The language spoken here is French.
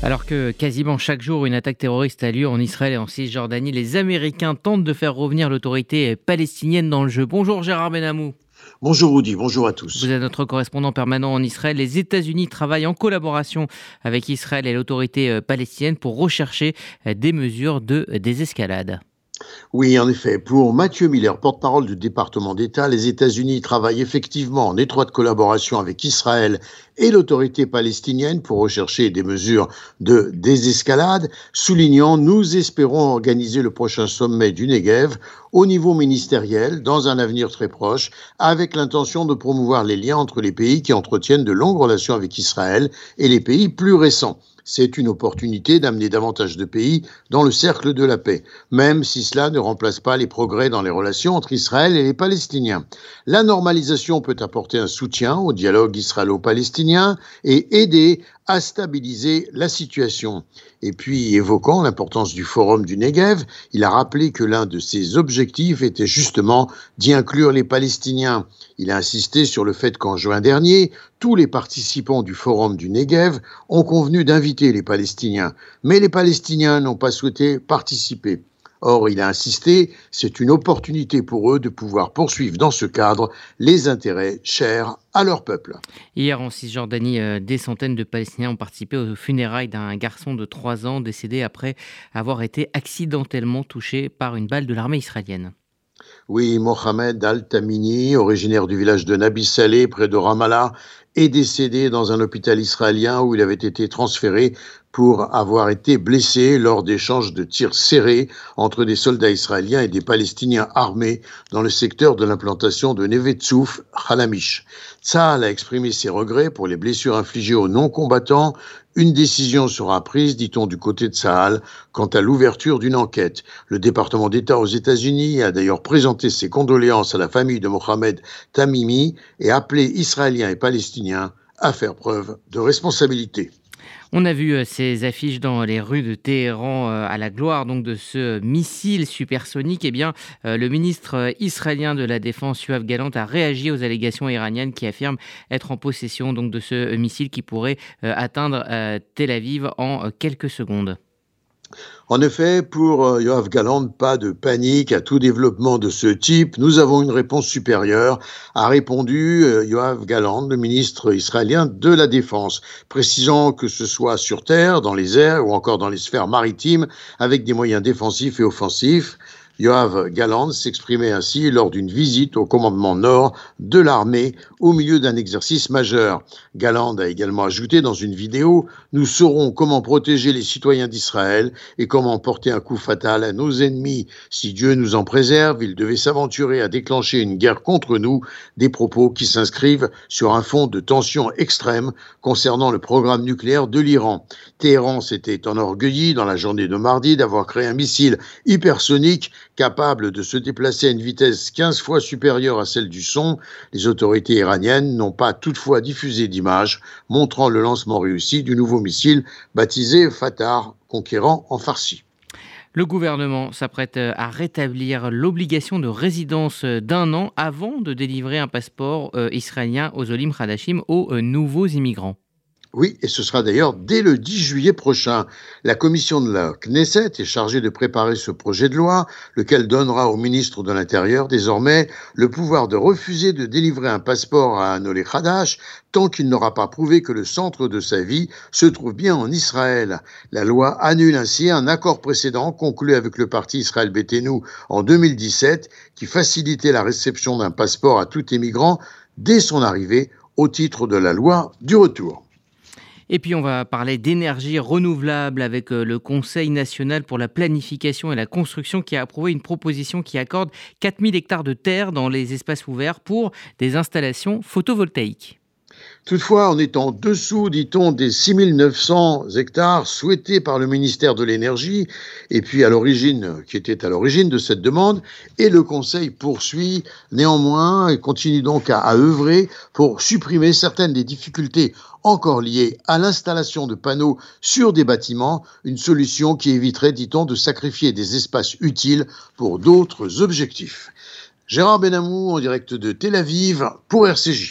Alors que quasiment chaque jour une attaque terroriste a lieu en Israël et en Cisjordanie, les Américains tentent de faire revenir l'autorité palestinienne dans le jeu. Bonjour Gérard Benamou. Bonjour Rudy, bonjour à tous. Vous êtes notre correspondant permanent en Israël. Les États-Unis travaillent en collaboration avec Israël et l'autorité euh, palestinienne pour rechercher euh, des mesures de désescalade. Oui, en effet. Pour Mathieu Miller, porte-parole du département d'État, les États-Unis travaillent effectivement en étroite collaboration avec Israël et l'autorité palestinienne pour rechercher des mesures de désescalade, soulignant nous espérons organiser le prochain sommet du Negev au niveau ministériel dans un avenir très proche, avec l'intention de promouvoir les liens entre les pays qui entretiennent de longues relations avec Israël et les pays plus récents c'est une opportunité d'amener davantage de pays dans le cercle de la paix, même si cela ne remplace pas les progrès dans les relations entre Israël et les Palestiniens. La normalisation peut apporter un soutien au dialogue israélo-palestinien et aider à stabiliser la situation. Et puis, évoquant l'importance du forum du Negev, il a rappelé que l'un de ses objectifs était justement d'y inclure les Palestiniens. Il a insisté sur le fait qu'en juin dernier, tous les participants du forum du Negev ont convenu d'inviter les Palestiniens, mais les Palestiniens n'ont pas souhaité participer. Or, il a insisté, c'est une opportunité pour eux de pouvoir poursuivre dans ce cadre les intérêts chers à leur peuple. Hier en Cisjordanie, euh, des centaines de Palestiniens ont participé aux funérailles d'un garçon de 3 ans décédé après avoir été accidentellement touché par une balle de l'armée israélienne. Oui, Mohamed Al-Tamini, originaire du village de Nabi Saleh, près de Ramallah, est décédé dans un hôpital israélien où il avait été transféré pour avoir été blessé lors d'échanges de tirs serrés entre des soldats israéliens et des Palestiniens armés dans le secteur de l'implantation de Nevetsouf, Halamish. Tzahal a exprimé ses regrets pour les blessures infligées aux non-combattants. Une décision sera prise, dit-on, du côté de Tzahal quant à l'ouverture d'une enquête. Le département d'État aux États-Unis a d'ailleurs présenté ses condoléances à la famille de Mohamed Tamimi et appelé Israéliens et Palestiniens à faire preuve de responsabilité. On a vu euh, ces affiches dans les rues de Téhéran euh, à la gloire donc de ce missile supersonique. Eh bien, euh, le ministre israélien de la Défense, Yoav Galant, a réagi aux allégations iraniennes qui affirment être en possession de ce missile qui pourrait atteindre Tel Aviv en quelques secondes. En effet, pour euh, Yoav Galant, pas de panique à tout développement de ce type. Nous avons une réponse supérieure, a répondu euh, Yoav Galant, le ministre israélien de la Défense, précisant que ce soit sur terre, dans les airs ou encore dans les sphères maritimes, avec des moyens défensifs et offensifs. Yoav Galant s'exprimait ainsi lors d'une visite au commandement nord de l'armée au milieu d'un exercice majeur. Galand a également ajouté dans une vidéo Nous saurons comment protéger les citoyens d'Israël et comment porter un coup fatal à nos ennemis. Si Dieu nous en préserve, il devait s'aventurer à déclencher une guerre contre nous, des propos qui s'inscrivent sur un fond de tension extrême concernant le programme nucléaire de l'Iran. Téhéran s'était enorgueilli dans la journée de mardi d'avoir créé un missile hypersonique capable de se déplacer à une vitesse 15 fois supérieure à celle du son, les autorités iraniennes n'ont pas toutefois diffusé d'images montrant le lancement réussi du nouveau missile baptisé Fatar, conquérant en farci. Le gouvernement s'apprête à rétablir l'obligation de résidence d'un an avant de délivrer un passeport euh, israélien aux Olim Hadashim aux euh, nouveaux immigrants. Oui, et ce sera d'ailleurs dès le 10 juillet prochain. La commission de la Knesset est chargée de préparer ce projet de loi, lequel donnera au ministre de l'Intérieur désormais le pouvoir de refuser de délivrer un passeport à un Olé Hadash tant qu'il n'aura pas prouvé que le centre de sa vie se trouve bien en Israël. La loi annule ainsi un accord précédent conclu avec le parti Israël Béténou en 2017 qui facilitait la réception d'un passeport à tout émigrant dès son arrivée au titre de la loi du retour. Et puis on va parler d'énergie renouvelable avec euh, le Conseil national pour la planification et la construction qui a approuvé une proposition qui accorde 4000 hectares de terre dans les espaces ouverts pour des installations photovoltaïques. Toutefois, on est en dessous, dit-on, des 6900 hectares souhaités par le ministère de l'Énergie, et puis à l'origine, qui était à l'origine de cette demande, et le Conseil poursuit néanmoins et continue donc à, à œuvrer pour supprimer certaines des difficultés encore liées à l'installation de panneaux sur des bâtiments, une solution qui éviterait, dit-on, de sacrifier des espaces utiles pour d'autres objectifs. Gérard Benamou en direct de Tel Aviv pour RCJ.